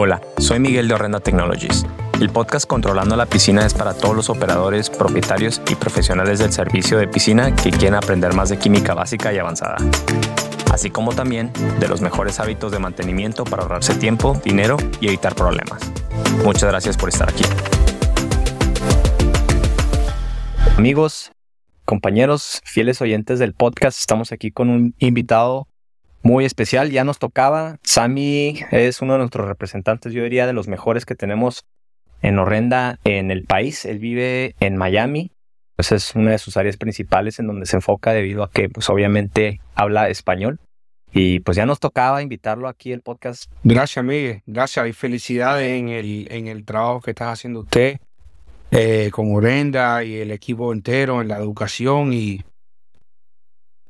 Hola, soy Miguel de Orrenda Technologies. El podcast Controlando la Piscina es para todos los operadores, propietarios y profesionales del servicio de piscina que quieren aprender más de química básica y avanzada. Así como también de los mejores hábitos de mantenimiento para ahorrarse tiempo, dinero y evitar problemas. Muchas gracias por estar aquí. Amigos, compañeros, fieles oyentes del podcast, estamos aquí con un invitado muy especial. Ya nos tocaba. Sammy es uno de nuestros representantes, yo diría, de los mejores que tenemos en Horrenda en el país. Él vive en Miami. Pues es una de sus áreas principales en donde se enfoca debido a que, pues obviamente, habla español. Y pues ya nos tocaba invitarlo aquí al podcast. Gracias, Miguel. Gracias y felicidades en el, en el trabajo que estás haciendo usted eh, con Orenda y el equipo entero en la educación y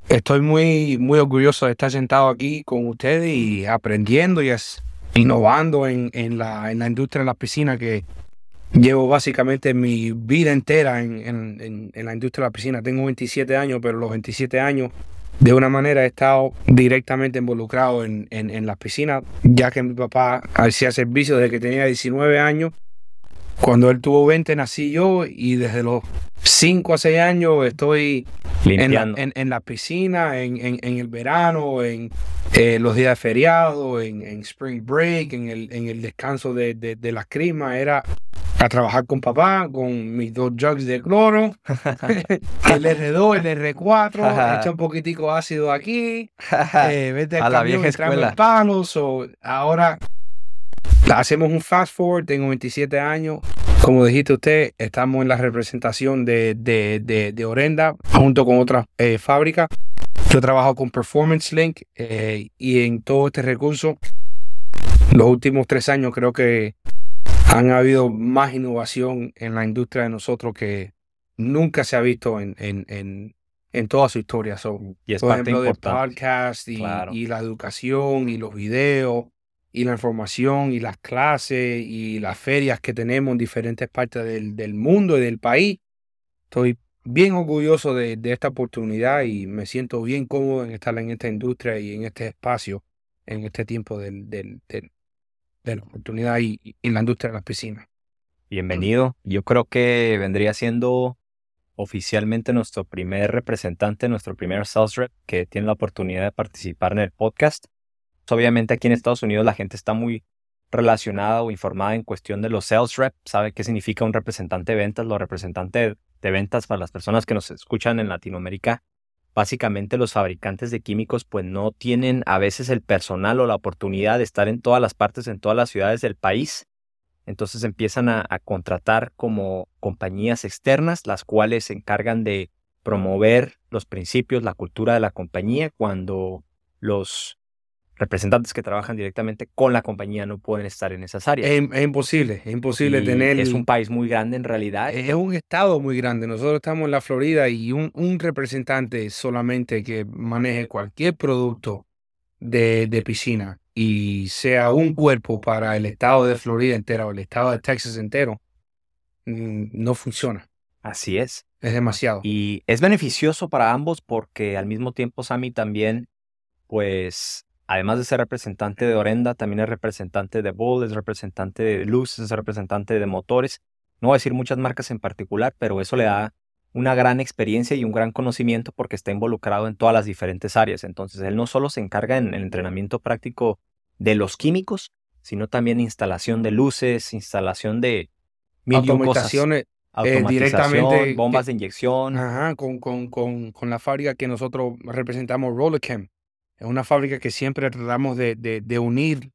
estoy muy, muy orgulloso de estar sentado aquí con ustedes y aprendiendo y innovando en, en, la, en la industria de la piscina que llevo básicamente mi vida entera en, en, la industria de la piscina. Tengo 27 años, pero los 27 años de una manera he estado directamente involucrado en las piscinas, ya que mi papá hacía servicio desde que tenía 19 años cuando él tuvo 20 nací yo y desde los 5 a 6 años estoy en la, en, la, piscina, en, en, el verano, en eh, los días de feriado, en, spring break, en el, el descanso de, de, de la crisma. Era a trabajar con papá, con mis dos jugs de cloro, el R2, el R4, echa un poquitico ácido aquí, eh, vete a la vieja escuela. palos, o ahora Hacemos un fast forward, tengo 27 años. Como dijiste usted, estamos en la representación de, de, de, Orenda junto con otras eh, fábricas. Yo trabajo con Performance Link eh, y en todo este recurso, los últimos tres años creo que han habido más innovación en la industria de nosotros que nunca se ha visto en, en, en, en toda su historia. y es por ejemplo, del podcast y, y la educación y los videos y la información y las clases y las ferias que tenemos en diferentes partes del, del mundo y del país. Estoy bien orgulloso de, de, esta oportunidad y me siento bien cómodo en estar en esta industria y en este espacio, en este tiempo del, del, de la oportunidad y, en la industria de las piscinas. Bienvenido. Yo creo que vendría siendo oficialmente nuestro primer representante, nuestro primer sales rep que tiene la oportunidad de participar en el podcast. Obviamente aquí en Estados Unidos la gente está muy relacionada o informada en cuestión de los sales rep, sabe qué significa un representante de ventas, los representantes de ventas para las personas que nos escuchan en Latinoamérica. Básicamente los fabricantes de químicos pues no tienen a veces el personal o la oportunidad de estar en todas las partes, en todas las ciudades del país. Entonces empiezan a contratar como compañías externas, las cuales se encargan de promover los principios, la cultura de la compañía cuando los representantes que trabajan directamente con la compañía no pueden estar en esas áreas. Es, imposible, es imposible tener... Es un país muy grande en realidad. Es un estado muy grande. Nosotros estamos en la Florida y un, un representante solamente que maneje cualquier producto de, de, piscina y sea un cuerpo para el estado de Florida entero o el estado de Texas entero, mm, no funciona. Así es. Es demasiado. Y es beneficioso para ambos porque al mismo tiempo Sammy también, pues además de ser representante de Orenda, también es representante de Bull, es representante de Luz, es representante de motores. No voy a decir muchas marcas en particular, pero eso le da una gran experiencia y un gran conocimiento porque está involucrado en todas las diferentes áreas. Entonces, él no solo se encarga en el entrenamiento práctico de los químicos, sino también instalación de luces, instalación de mil automatizaciones, eh, directamente bombas de inyección. Ajá, con, con, con, con la fábrica que nosotros representamos, Rollercam. Es una fábrica que siempre tratamos de, de, unir,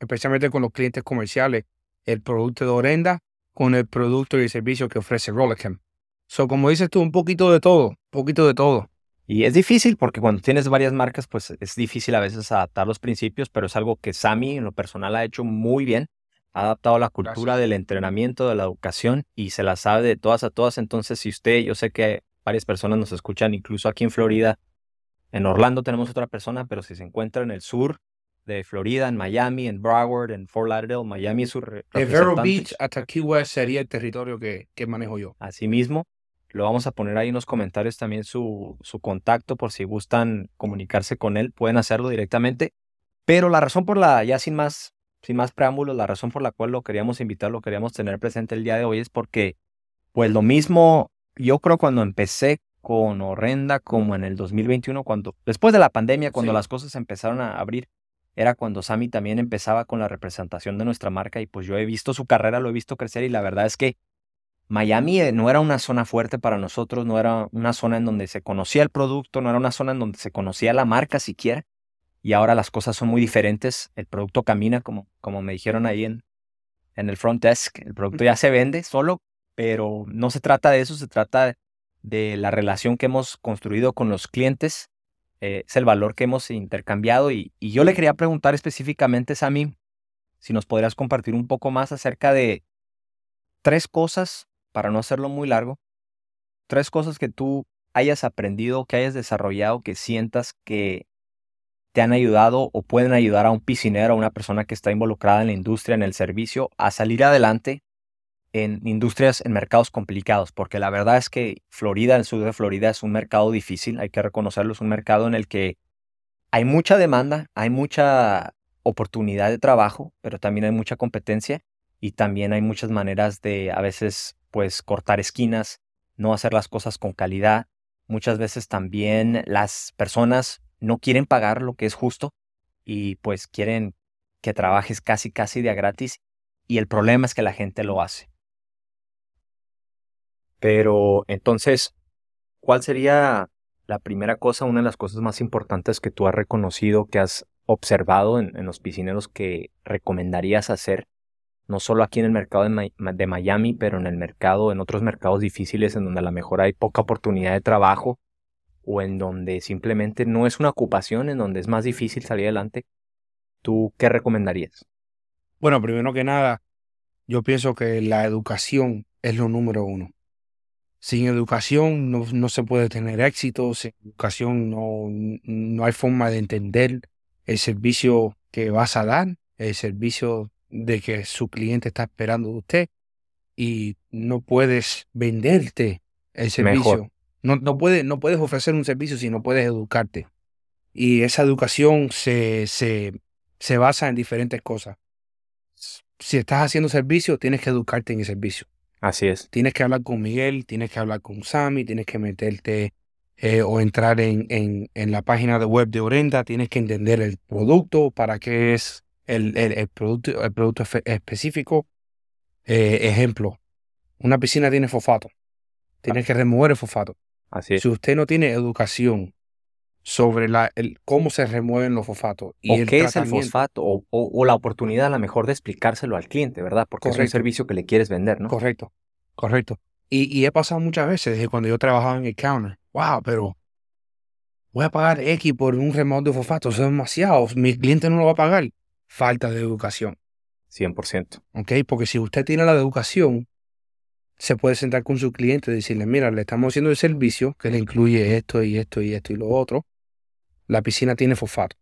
especialmente con los clientes comerciales, el producto de Orenda con el producto y el servicio que ofrece Rollercam. So, como dices tú, un poquito de todo, un poquito de todo. Y es difícil porque cuando tienes varias marcas, pues es difícil a veces adaptar los principios, pero es algo que Sammy en lo personal ha hecho muy bien. Ha adaptado la cultura del entrenamiento, de la educación y se la sabe de todas a todas. Entonces, si usted, yo sé que varias personas nos escuchan, incluso aquí en Florida, en Orlando tenemos otra persona, pero si se encuentra en el sur de Florida, en Miami, en Broward, en Fort Lauderdale, Miami es su De Vero Beach hasta Key West sería el territorio que, que manejo yo. Asimismo, lo vamos a poner ahí en los comentarios también su, su contacto por si gustan comunicarse con él, pueden hacerlo directamente. Pero la razón por la, ya sin más sin más preámbulos, la razón por la cual lo queríamos invitar, lo queríamos tener presente el día de hoy es porque, pues lo mismo, yo creo cuando empecé con Horrenda como en el 2021, cuando después de la pandemia, cuando las cosas empezaron a abrir, era cuando Sammy también empezaba con la representación de nuestra marca y pues yo he visto su carrera, lo he visto crecer y la verdad es que Miami eh, no era una zona fuerte para nosotros, no era una zona en donde se conocía el producto, no era una zona en donde se conocía la marca siquiera y ahora las cosas son muy diferentes, el producto camina como, como me dijeron ahí en, en el front desk, el producto ya se vende solo, pero no se trata de eso, se trata de la relación que hemos construido con los clientes, eh, es el valor que hemos intercambiado y, y, yo le quería preguntar específicamente, Sammy, si nos podrías compartir un poco más acerca de tres cosas, para no hacerlo muy largo, tres cosas que tú hayas aprendido, que hayas desarrollado, que sientas que te han ayudado o pueden ayudar a un piscinero, a una persona que está involucrada en la industria, en el servicio, a salir adelante en industrias, en mercados complicados, porque la verdad es que Florida, el sur de Florida, es un mercado difícil, hay que reconocerlo, es un mercado en el que hay mucha demanda, hay mucha oportunidad de trabajo, pero también hay mucha competencia y también hay muchas maneras de a veces pues cortar esquinas, no hacer las cosas con calidad. Muchas veces también las personas no quieren pagar lo que es justo y pues quieren que trabajes casi casi de gratis y el problema es que la gente lo hace. Pero entonces, ¿cuál sería la primera cosa, una de las cosas más importantes que tú has reconocido, que has observado en, los piscineros que recomendarías hacer, no solo aquí en el mercado de, Miami, pero en el mercado, en otros mercados difíciles en donde a lo mejor hay poca oportunidad de trabajo o en donde simplemente no es una ocupación, en donde es más difícil salir adelante, ¿tú qué recomendarías? Bueno, primero que nada, yo pienso que la educación es lo número uno. Sin educación no, se puede tener éxito, sin educación no, no hay forma de entender el servicio que vas a dar, el servicio de que su cliente está esperando de usted y no puedes venderte el servicio. No, no, no puedes ofrecer un servicio si no puedes educarte. Y esa educación se, se, se basa en diferentes cosas. Si estás haciendo servicio, tienes que educarte en el servicio. Así es. Tienes que hablar con Miguel, tienes que hablar con Sammy, tienes que meterte eh, o entrar en, en, en, la página de web de Orenda, tienes que entender el producto, para qué es el, el, producto, el producto específico. Eh, ejemplo, una piscina tiene fosfato. Tienes que remover el fosfato. Si usted no tiene educación sobre la, el, cómo se remueven los fosfatos. Y o qué es el fosfato, o, o, la oportunidad a lo mejor de explicárselo al cliente, ¿verdad? Porque es un servicio que le quieres vender, ¿no? Correcto, correcto. Y, y he pasado muchas veces desde cuando yo trabajaba en el counter. Wow, pero voy a pagar X por un remoto de fosfato, eso es demasiado. Mi cliente no lo va a pagar. Falta de educación. 100%. Ok, porque si usted tiene la educación, se puede sentar con su cliente y decirle, mira, le estamos haciendo el servicio que le incluye esto y esto y esto y lo otro. La piscina tiene fosfato.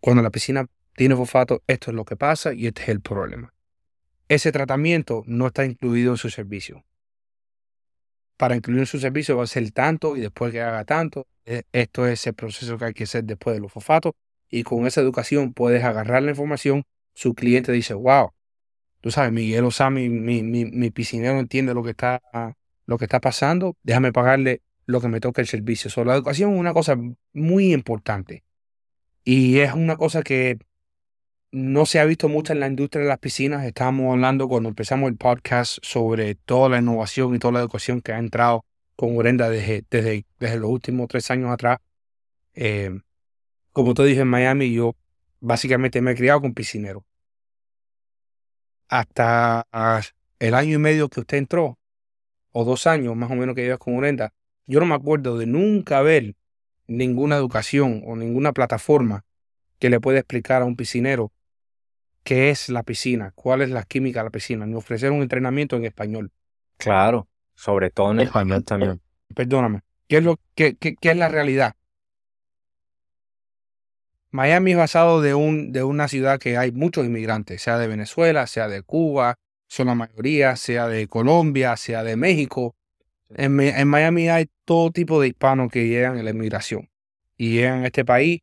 Cuando la piscina tiene fosfato, esto es lo que pasa y este es el problema. Ese tratamiento no está incluido en su servicio. Para incluir en su servicio va a ser tanto y después que haga tanto. E, esto es el proceso que hay que hacer después de los fosfatos. Y con esa educación puedes agarrar la información. Su cliente dice, wow, tú sabes, Miguel Osami, mi, mi, mi piscinero entiende lo que, está, lo que está pasando, déjame pagarle lo que me toca el servicio. So, la educación es una cosa muy importante y es una cosa que no se ha visto mucho en la industria de las piscinas. Estábamos hablando cuando empezamos el podcast sobre toda la innovación y toda la educación que ha entrado con Orenda desde, desde, desde los últimos tres años atrás. Eh, como te dije en Miami, yo básicamente me he criado con piscineros hasta el año y medio que usted entró, o dos años más o menos que llevas con Urenda, yo no me acuerdo de nunca ver ninguna educación o ninguna plataforma que le pueda explicar a un piscinero qué es la piscina, cuál es la química de la piscina, ni ofrecer un entrenamiento en español. Claro, sobre todo en español también. Perdóname, ¿qué es, lo, qué, qué, qué es la realidad? Miami es basado de, un, de una ciudad que hay muchos inmigrantes, sea de Venezuela, sea de Cuba, son la mayoría, sea de Colombia, sea de México. En, Miami hay todo tipo de hispanos que llegan a la inmigración y llegan a este país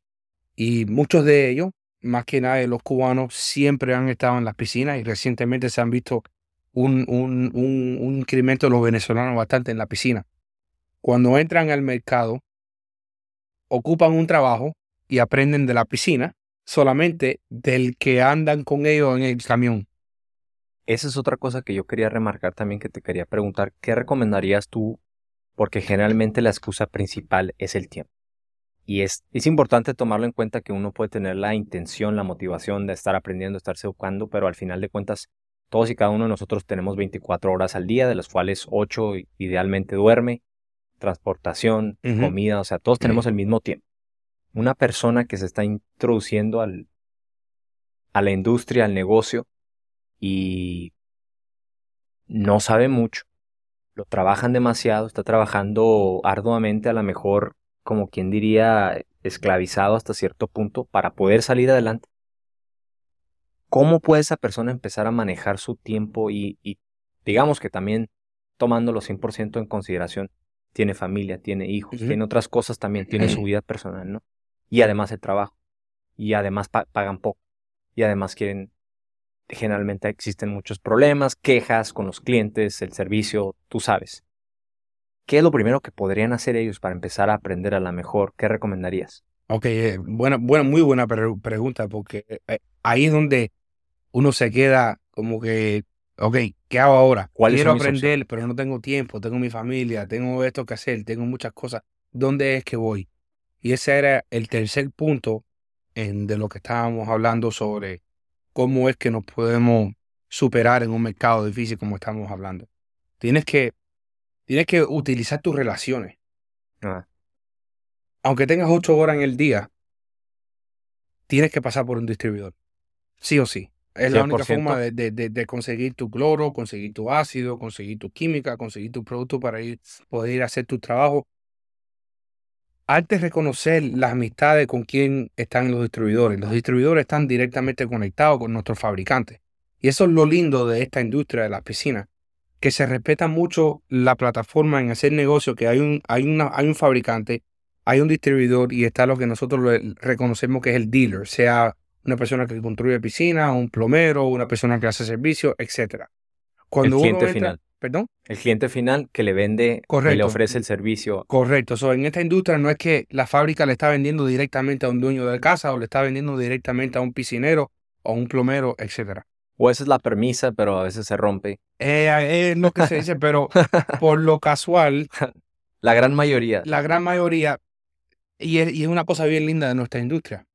y muchos de ellos más que nada los cubanos siempre han estado en las piscinas y recientemente se han visto un, un incremento de los venezolanos bastante en la piscina. Cuando entran al mercado, ocupan un trabajo y aprenden de la piscina solamente del que andan con ellos en el camión. Esa es otra cosa que yo quería remarcar también que te quería preguntar. ¿Qué recomendarías tú? Porque generalmente la excusa principal es el tiempo. Y es, es importante tomarlo en cuenta que uno puede tener la intención, la motivación de estar aprendiendo, estarse educando, pero al final de cuentas todos y cada uno de nosotros tenemos 24 horas al día, de las cuales 8 idealmente duerme, transportación, comida, o sea, todos tenemos el mismo tiempo. Una persona que se está introduciendo al, a la industria, al negocio, y no sabe mucho, lo trabajan demasiado, está trabajando arduamente, a lo mejor, como quien diría, esclavizado hasta cierto punto para poder salir adelante. ¿Cómo puede esa persona empezar a manejar su tiempo y, digamos que también tomándolo 100% en consideración, tiene familia, tiene hijos, tiene otras cosas también, tiene su vida personal, ¿no? Y además el trabajo. Y además pagan poco. Y además quieren, generalmente existen muchos problemas, quejas con los clientes, el servicio, tú sabes. ¿Qué es lo primero que podrían hacer ellos para empezar a aprender a la mejor? ¿Qué recomendarías? Ok, eh, buena, buena, muy buena pregunta, porque eh, ahí es donde uno se queda como que, ok, ¿qué hago ahora? Quiero aprender, pero no tengo tiempo, tengo mi familia, tengo esto que hacer, tengo muchas cosas. ¿Dónde es que voy? Y ese era el tercer punto en, de lo que estábamos hablando sobre cómo es que nos podemos superar en un mercado difícil como estamos hablando. Tienes que, tienes que utilizar tus relaciones. Ah. Aunque tengas ocho horas en el día, tienes que pasar por un distribuidor. Sí o sí. Es la única forma de, conseguir tu cloro, conseguir tu ácido, conseguir tu química, conseguir tu producto para ir, poder ir a hacer tu trabajo. Antes de reconocer las amistades con quien están los distribuidores. Los distribuidores están directamente conectados con nuestros fabricantes. Y eso es lo lindo de esta industria de las piscinas, que se respeta mucho la plataforma en hacer negocio, que hay un, hay una, hay un fabricante, hay un distribuidor y está lo que nosotros reconocemos que es el dealer, sea una persona que construye piscinas, un plomero, una persona que hace servicio, etc. Cuando el cliente final. ¿Perdón? El cliente final que le vende, que le ofrece el servicio. Correcto. So, en esta industria no es que la fábrica le está vendiendo directamente a un dueño de casa o le está vendiendo directamente a un piscinero o un plomero, etc. O esa es la permisa, pero a veces se rompe. Eh, es lo que se dice, pero por lo casual. La gran mayoría. La gran mayoría. y es una cosa bien linda de nuestra industria.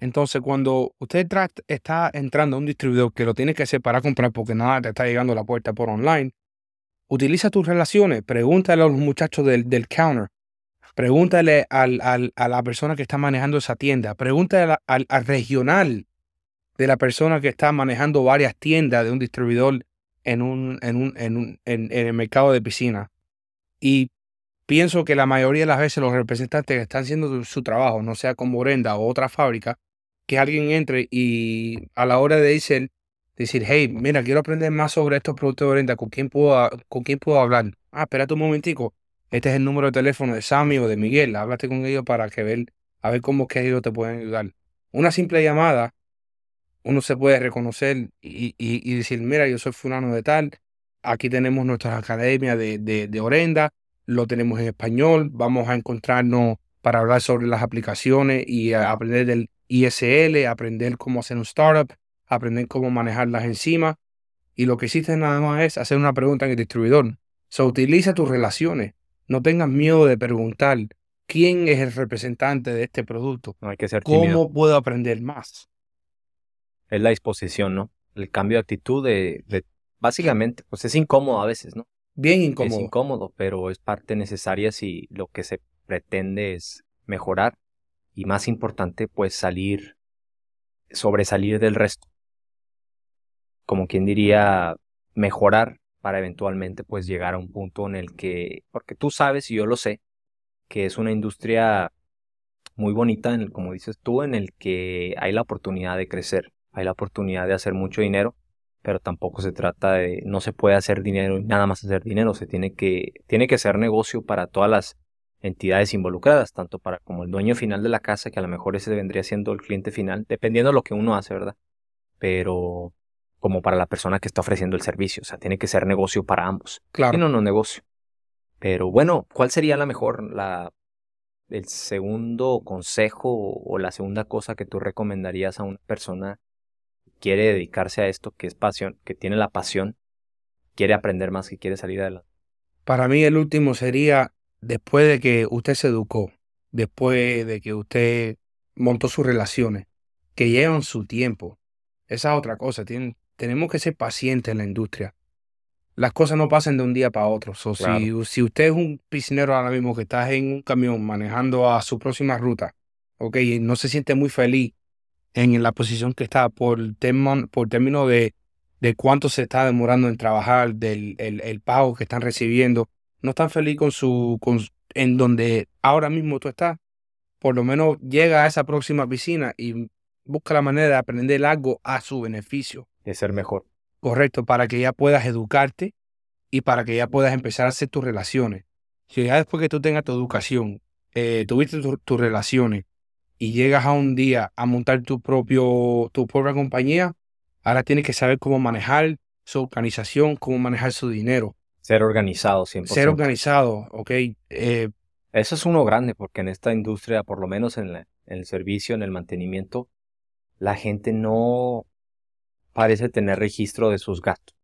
Entonces, cuando usted está entrando a un distribuidor que lo tiene que hacer para comprar porque nada te está llegando a la puerta por online, utiliza tus relaciones, pregúntale a los muchachos del, del counter, pregúntale al, al, a la persona que está manejando esa tienda, pregúntale al, al, regional de la persona que está manejando varias tiendas de un distribuidor en, un, en, un, en, un, en el mercado de piscina. Y pienso que la mayoría de las veces los representantes que están haciendo su trabajo, no sea con Morenda o otra fábrica, que alguien entre y a la hora de decir, decir, hey, mira, quiero aprender más sobre estos productos de venta, ¿con quién puedo, con quién puedo hablar? Ah, espérate un momentico, este es el número de teléfono de Sammy o de Miguel, háblate con ellos para que ver, a ver cómo que ellos te pueden ayudar. Una simple llamada, uno se puede reconocer y, y, decir, mira, yo soy fulano de tal, aquí tenemos nuestra academia de, de, de Orenda, lo tenemos en español, vamos a encontrarnos para hablar sobre las aplicaciones y aprender del ISL, aprender cómo hacer un startup, aprender cómo manejar las enzimas. Y lo que hiciste nada más es hacer una pregunta en el distribuidor. So, utiliza tus relaciones. No tengas miedo de preguntar quién es el representante de este producto. No hay que ser ¿Cómo puedo aprender más? Es la disposición, ¿no? El cambio de actitud de, de, básicamente, pues es incómodo a veces, ¿no? Bien incómodo. Es incómodo, pero es parte necesaria si lo que se pretende es mejorar y más importante, pues salir, sobresalir del resto. Como quien diría, mejorar para eventualmente pues llegar a un punto en el que, porque tú sabes y yo lo sé, que es una industria muy bonita, en el, como dices tú, en el que hay la oportunidad de crecer, hay la oportunidad de hacer mucho dinero, pero tampoco se trata de, no se puede hacer dinero y nada más hacer dinero, se tiene que, tiene que ser negocio para todas las entidades involucradas, tanto para como el dueño final de la casa, que a lo mejor ese vendría siendo el cliente final, dependiendo de lo que uno hace, ¿verdad? Pero como para la persona que está ofreciendo el servicio, o sea, tiene que ser negocio para ambos. Claro. Y no, no negocio. Pero bueno, ¿cuál sería la mejor, la, el segundo consejo o la segunda cosa que tú recomendarías a una persona que quiere dedicarse a esto, que es pasión, que tiene la pasión, quiere aprender más, que quiere salir adelante? Para mí el último sería después de que usted se educó, después de que usted montó sus relaciones, que llevan su tiempo. Esa es otra cosa. Tenemos que ser pacientes en la industria. Las cosas no pasan de un día para otro. si, si, usted es un piscinero ahora mismo que está en un camión manejando a su próxima ruta, ok, y no se siente muy feliz en la posición que está por, por término de, de cuánto se está demorando en trabajar, del el, el pago que están recibiendo, no están feliz con su, con, en donde ahora mismo tú estás, por lo menos llega a esa próxima piscina y busca la manera de aprender algo a su beneficio. De ser mejor. Correcto, para que ya puedas educarte y para que ya puedas empezar a hacer tus relaciones. Si ya después que tú tengas tu educación, eh, tuviste tus relaciones y llegas a un día a montar tu, propio, tu propia compañía, ahora tienes que saber cómo manejar su organización, cómo manejar su dinero. Ser organizado 100%. Ser organizado, ok. Eh, Eso es uno grande, porque en esta industria, por lo menos en, el servicio, en el mantenimiento, la gente no parece tener registro de sus gastos.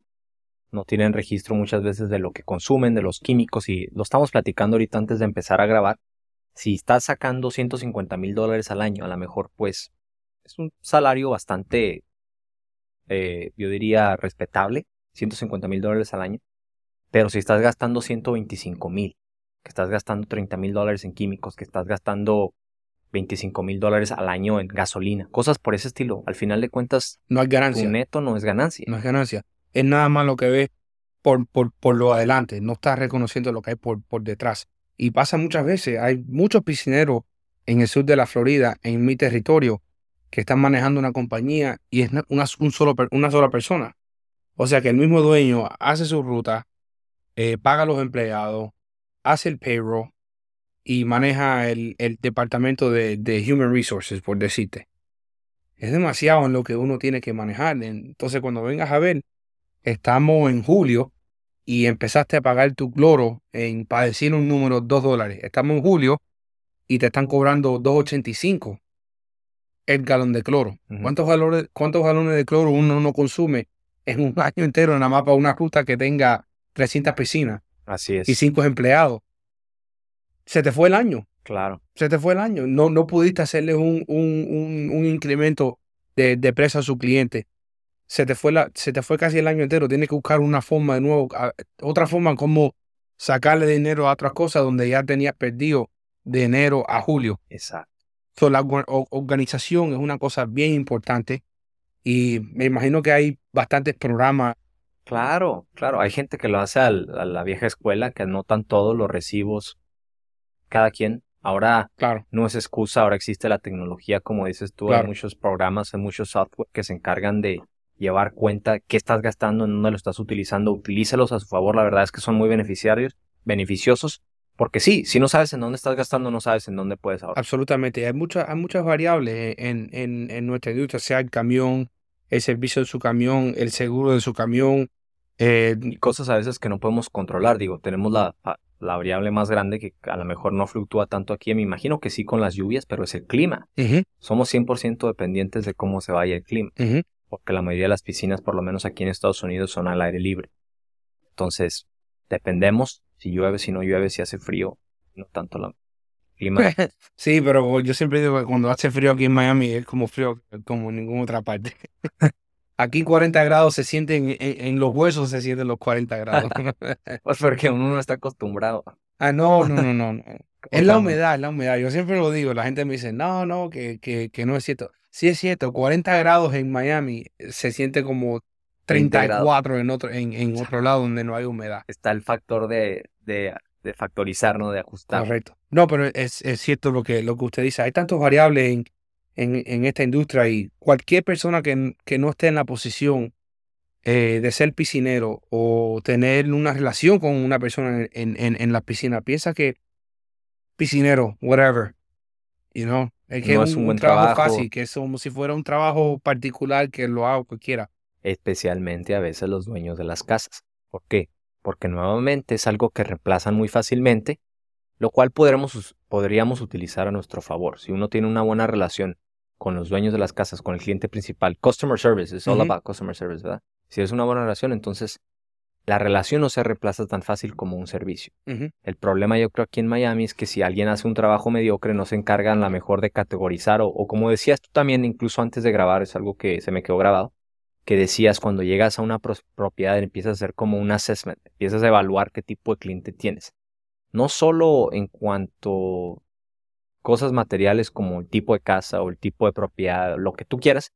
No tienen registro muchas veces de lo que consumen, de los químicos, y lo estamos platicando ahorita antes de empezar a grabar. Si estás sacando 150 mil dólares al año, a lo mejor pues es un salario bastante, eh, yo diría, respetable, 150 mil dólares al año. Pero si estás gastando 125 mil, que estás gastando 30 mil dólares en químicos, que estás gastando 25 mil dólares al año en gasolina, cosas por ese estilo, al final de cuentas, no hay ganancia. Tu neto no es ganancia. No es ganancia. Es nada más lo que ves por, por, por lo adelante, no estás reconociendo lo que hay por, por detrás. Y pasa muchas veces, hay muchos piscineros en el sur de la Florida, en mi territorio, que están manejando una compañía y es una, un solo, una sola persona. O sea que el mismo dueño hace su ruta, eh, paga a los empleados, hace el payroll y maneja el, el departamento de, de, Human Resources, por decirte. Es demasiado en lo que uno tiene que manejar. Entonces, cuando vengas a ver, estamos en julio y empezaste a pagar tu cloro en, para decir un número, 2 dólares. Estamos en julio y te están cobrando 2.85 el galón de cloro. ¿Cuántos, galones, ¿Cuántos galones de cloro uno no consume en un año entero nada más para una ruta que tenga 300 piscinas. Así es. Y 5 empleados. Se te fue el año. Claro. Se te fue el año. No, no pudiste hacerle un, un, un, incremento de, de precio a su cliente. Se te, fue la, se te fue casi el año entero. Tienes que buscar una forma de nuevo, otra forma como sacarle dinero a otras cosas donde ya tenías perdido de enero a julio. Exacto. So, la organización es una cosa bien importante y me imagino que hay bastantes programas Claro, claro. Hay gente que lo hace a la vieja escuela, que anotan todos los recibos, cada quien. Ahora claro. no es excusa, ahora existe la tecnología, como dices tú, hay muchos programas, hay muchos software que se encargan de llevar cuenta qué estás gastando, en dónde lo estás utilizando, utilícelos a su favor, la verdad es que son muy beneficiarios, beneficiosos, porque sí, si no sabes en dónde estás gastando, no sabes en dónde puedes ahorrar. Absolutamente, hay muchas, hay muchas variables en, en, en nuestra industria, sea el camión, el servicio de su camión, el seguro de su camión. Eh, y cosas a veces que no podemos controlar. Digo, tenemos la, la, variable más grande que a lo mejor no fluctúa tanto aquí. Me imagino que sí con las lluvias, pero es el clima. Somos 100% dependientes de cómo se vaya el clima. Porque la mayoría de las piscinas, por lo menos aquí en Estados Unidos, son al aire libre. Entonces, dependemos si llueve, si no llueve, si hace frío. No tanto la, Sí, pero yo siempre digo que cuando hace frío aquí en Miami es como frío como en ninguna otra parte. Aquí 40 grados se sienten, en, los huesos se sienten los 40 grados. pues porque uno no está acostumbrado. Ah, no, no, no, no. Es la humedad, es la humedad. Yo siempre lo digo, la gente me dice, no, no, que, que, que no es cierto. Sí es cierto, 40 grados en Miami se siente como 34 en otro, en, en otro lado donde no hay humedad. Está el factor de, de de factorizar, ¿no? De ajustar. Correcto. No, pero es, es cierto lo que, lo que usted dice. Hay tantas variables en, en, en, esta industria y cualquier persona que, que no esté en la posición eh, de ser piscinero o tener una relación con una persona en, en, en la piscina piensa que piscinero, whatever. You know, es que No es un, un buen trabajo, trabajo. fácil, que es como si fuera un trabajo particular que lo haga cualquiera. especialmente a veces los dueños de las casas. ¿Por qué? Porque nuevamente es algo que reemplazan muy fácilmente, lo cual podremos, podríamos utilizar a nuestro favor. Si uno tiene una buena relación con los dueños de las casas, con el cliente principal, customer service, it's all Ujú. about customer service, ¿verdad? Si es una buena relación, entonces la relación no se reemplaza tan fácil como un servicio. Ujú. El problema yo creo aquí en Miami es que si alguien hace un trabajo mediocre no se encargan la mejor de categorizar o, o como decías tú también incluso antes de grabar es algo que se me quedó grabado que decías cuando llegas a una propiedad empiezas a hacer como un assessment, empiezas a evaluar qué tipo de cliente tienes. No solo en cuanto cosas materiales como el tipo de casa o el tipo de propiedad, lo que tú quieras,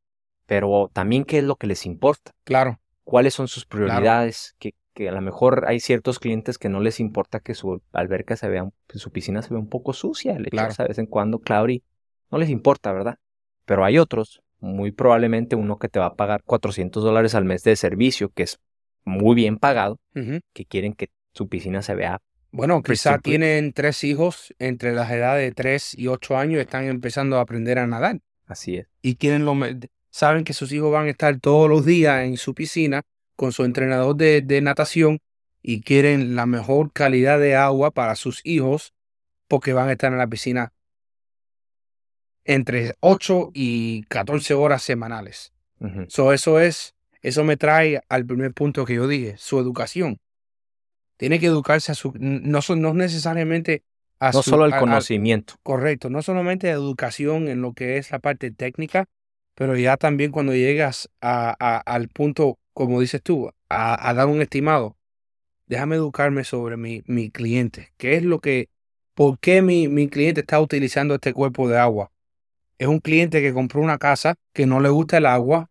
pero también qué es lo que les importa. Claro, cuáles son sus prioridades, que, que a lo mejor hay ciertos clientes que no les importa que su alberca se vea, que su piscina se vea un poco sucia, le Claro. de vez en cuando cloudy, no les importa, ¿verdad? Pero hay otros, muy probablemente uno que te va a pagar 400 dólares al mes de servicio, que es muy bien pagado, que quieren que su piscina se vea Bueno, quizá simple. tienen tres hijos entre las edades de 3 y 8 años, están empezando a aprender a nadar así es. y quieren lo, saben que sus hijos van a estar todos los días en su piscina con su entrenador de, de natación y quieren la mejor calidad de agua para sus hijos porque van a estar en la piscina entre 8 y 14 horas semanales. So, eso es, eso me trae al primer punto que yo dije, su educación. Tiene que educarse a su, no, son- no necesariamente a No su- solo el a- a- conocimiento, correcto, no solamente educación en lo que es la parte técnica, pero ya también cuando llegas a, a- al punto, como dices tú, a, a dar un estimado, déjame educarme sobre mi, mi cliente. ¿Qué es lo que, por qué mi, mi cliente está utilizando este cuerpo de agua? Es un cliente que compró una casa que no le gusta el agua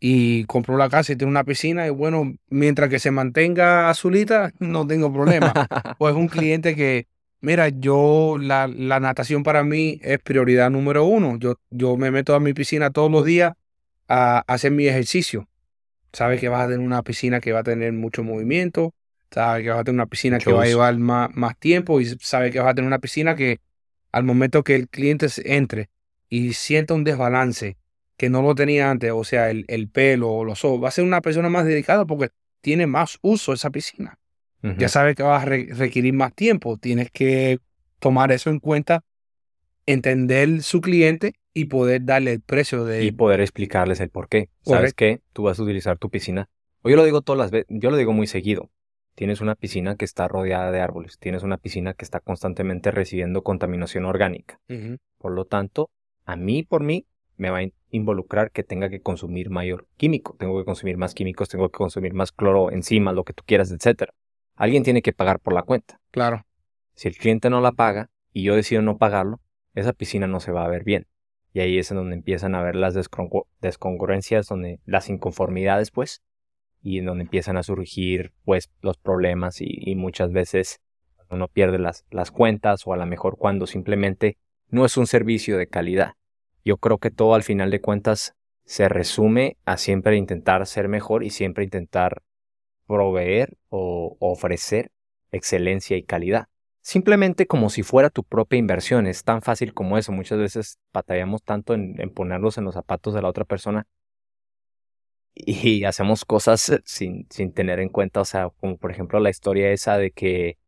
y compró la casa y tiene una piscina y bueno, mientras que se mantenga azulita, no tengo problema. o es un cliente que, mira, yo, la, la natación para mí es prioridad número uno. Yo, yo me meto a mi piscina todos los días a, hacer mi ejercicio. Sabes que vas a tener una piscina que va a tener mucho movimiento, sabes que vas a tener una piscina que va a llevar más, más tiempo y sabes que vas a tener una piscina que al momento que el cliente entre y sienta un desbalance que no lo tenía antes, o sea, el, el pelo o los ojos, va a ser una persona más dedicada porque tiene más uso esa piscina ya sabes que vas a re- requerir más tiempo. Tienes que tomar eso en cuenta, entender su cliente y poder darle el precio de... y poder explicarles el por qué. ¿Sabes qué? Tú vas a utilizar tu piscina. O yo lo digo todas las veces, yo lo digo muy seguido. Tienes una piscina que está rodeada de árboles, tienes una piscina que está constantemente recibiendo contaminación orgánica. Por lo tanto, a mí por mí me va a in- involucrar que tenga que consumir mayor químico, tengo que consumir más químicos, tengo que consumir más cloro, enzimas, lo que tú quieras, etcétera. Alguien tiene que pagar por la cuenta. Claro, Si el cliente no la paga y yo decido no pagarlo, esa piscina no se va a ver bien. Y ahí es en donde empiezan a ver las descongru- descongruencias, donde las inconformidades, pues, y en donde empiezan a surgir, pues, los problemas y, y muchas veces uno pierde las, las cuentas o a lo mejor cuando simplemente no es un servicio de calidad. Yo creo que todo al final de cuentas se resume a siempre intentar ser mejor y siempre intentar proveer o ofrecer excelencia y calidad. Simplemente como si fuera tu propia inversión, es tan fácil como eso. Muchas veces batallamos tanto en, en ponernos en los zapatos de la otra persona y hacemos cosas sin, sin tener en cuenta, o sea, como por ejemplo la historia esa de que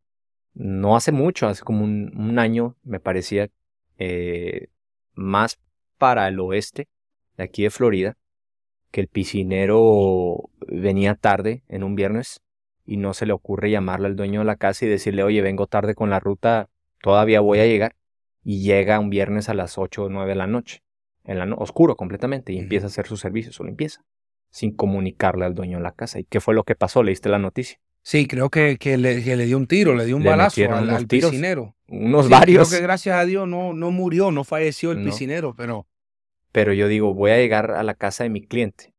no hace mucho, hace como un, un año, me parecía, eh, más para el oeste de aquí de Florida, que el piscinero venía tarde en un viernes y no se le ocurre llamarle al dueño de la casa y decirle, oye, vengo tarde con la ruta, todavía voy a llegar. Y llega un viernes a las 8 o 9 de la noche, en la no- oscuro completamente, y empieza a hacer su servicio, su limpieza, sin comunicarle al dueño de la casa. ¿Y qué fue lo que pasó? ¿Leíste la noticia? sí, creo que, que le, que le dio un tiro, le dio un Le balazo al, unos al tiros. piscinero. Unos Sí, varios. Creo que gracias a Dios no, no murió, no falleció el No. piscinero, pero pero yo digo, voy a llegar a la casa de mi cliente.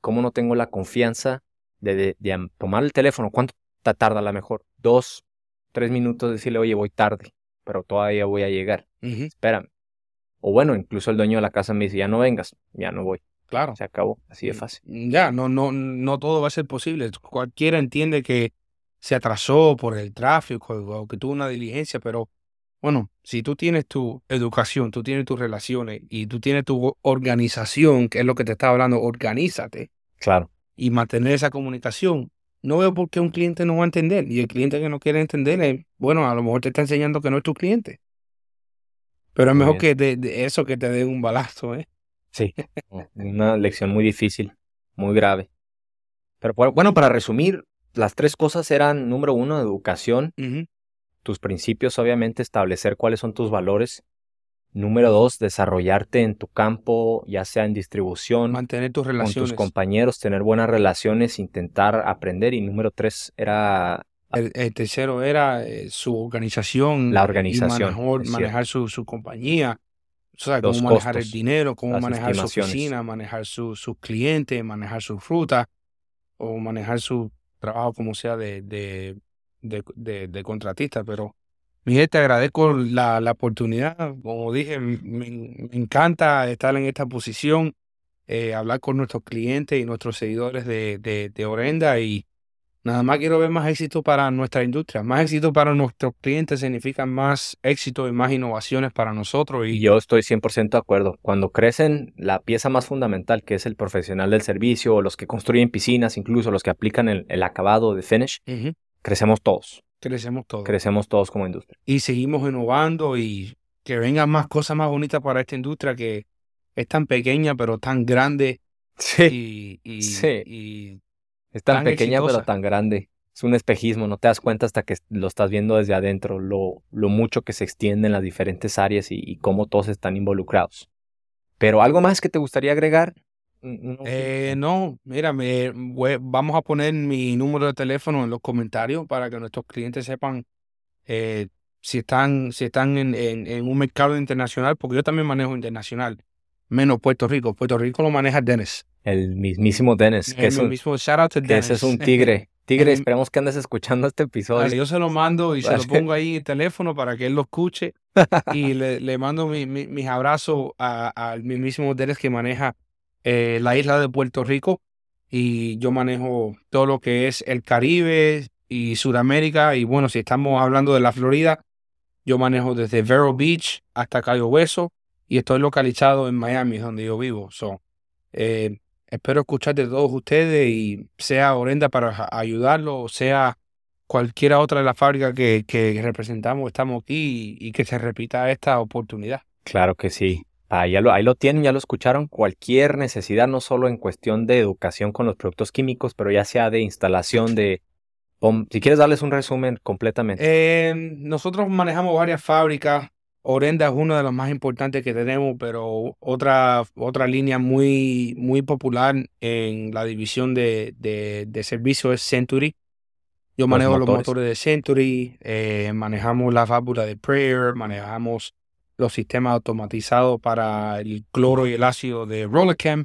¿Cómo no tengo la confianza de, de- de am- tomar el teléfono? ¿Cuánto ta- tarda a lo mejor? Dos, tres minutos decirle, oye, voy tarde, pero todavía voy a llegar. ujú, Espérame. O bueno, incluso el dueño de la casa me dice, ya no vengas, ya no voy. claro. Se acabó, así de fácil. Ya, no, no, no todo va a ser posible. Cualquiera entiende que se atrasó por el tráfico o que tuvo una diligencia, pero Bueno, si tú tienes tu educación, tú tienes tus relaciones y tú tienes tu organización, que es lo que te estaba hablando, organízate. Claro. Y mantener esa comunicación. No veo por qué un cliente no va a entender. Y el cliente que no quiere entender, bueno, a lo mejor te está enseñando que no es tu cliente. Pero es mejor que de, eso que te den un balazo, ¿eh? Sí, una lección muy difícil, muy grave. Pero bueno, para resumir, las tres cosas eran, número uno, educación, tus principios, obviamente, establecer cuáles son tus valores. Número dos, desarrollarte en tu campo, ya sea en distribución, mantener tus relaciones con tus compañeros, tener buenas relaciones, intentar aprender. Y número tres era el, tercero era eh, su organización. La organización. manejar su, su, compañía. O sea, cómo manejar el dinero, cómo manejar su oficina, manejar sus clientes, manejar su fruta o manejar su trabajo como sea de, de, de, contratista. Pero, mi gente, te agradezco la, la oportunidad. Como dije, me, encanta estar en esta posición, eh, hablar con nuestros clientes y nuestros seguidores de, de, de Orenda y Nada más quiero ver más éxito para nuestra industria. Más éxito para nuestros clientes significa más éxito y más innovaciones para nosotros. Y yo estoy 100% de acuerdo. Cuando crecen la pieza más fundamental, que es el profesional del servicio, o los que construyen piscinas, incluso los que aplican el, acabado de finish, crecemos todos. Crecemos todos. Crecemos todos como industria. Y seguimos innovando y que vengan más cosas más bonitas para esta industria que es tan pequeña pero tan grande. Sí. Y, sí. Es tan, pequeña pero tan grande. Es un espejismo, no te das cuenta hasta que lo estás viendo desde adentro, lo, lo mucho que se extiende en las diferentes áreas y, cómo todos están involucrados. Pero algo más que te gustaría agregar? Eh, no, mira, me, vamos a poner mi número de teléfono en los comentarios para que nuestros clientes sepan eh, si están, si están en, en, un mercado internacional, porque yo también manejo internacional, menos Puerto Rico. Puerto Rico lo maneja Dennis. El mismísimo Dennis. Que el mismo shout out to Dennis. ese es un tigre. Tigre, esperemos que andes escuchando este episodio. yo se lo mando y se lo pongo ahí en el teléfono para que él lo escuche. y le, le mando mi, mis abrazos al mismísimo Dennis que maneja eh, la isla de Puerto Rico. Y yo manejo todo lo que es el Caribe y Sudamérica. Y bueno, si estamos hablando de la Florida, yo manejo desde Vero Beach hasta Cayo Hueso. Y estoy localizado en Miami, donde yo vivo. So, eh, Espero escuchar de todos ustedes y sea Orenda para ayudarlo, sea cualquiera otra de las fábricas que, que representamos, estamos aquí y, que se repita esta oportunidad. Claro que sí. Ahí lo, ahí lo tienen, ya lo escucharon. Cualquier necesidad, no solo en cuestión de educación con los productos químicos, pero ya sea de instalación, de... Si quieres darles un resumen completamente. Eh, nosotros manejamos varias fábricas Orenda es uno de los más importantes que tenemos, pero otra, otra línea muy, muy popular en la división de, de, servicio es Century. Yo manejo los motores, de Century, eh, manejamos la válvula de Prayer, manejamos los sistemas automatizados para el cloro y el ácido de Rollercam.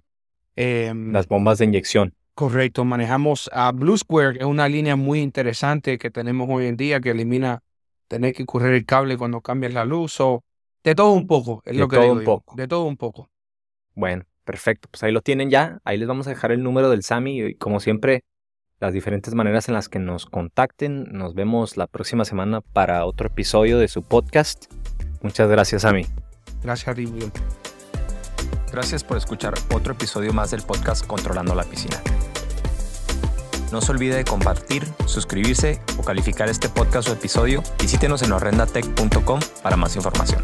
Em, Las bombas de inyección. Correcto, manejamos a Blue Square, que es una línea muy interesante que tenemos hoy en día que elimina tener que correr el cable cuando cambias la luz o de todo un poco, es lo que todo un poco. De todo un poco. Bueno, perfecto. Pues ahí lo tienen ya. Ahí les vamos a dejar el número del SAMI y como siempre las diferentes maneras en las que nos contacten. Nos vemos la próxima semana para otro episodio de su podcast. Muchas gracias, Sami. Gracias a Gracias por escuchar otro episodio más del podcast Controlando la Piscina. No se olvide de compartir, suscribirse o calificar este podcast o episodio. Visítenos en horrendatech.com para más información.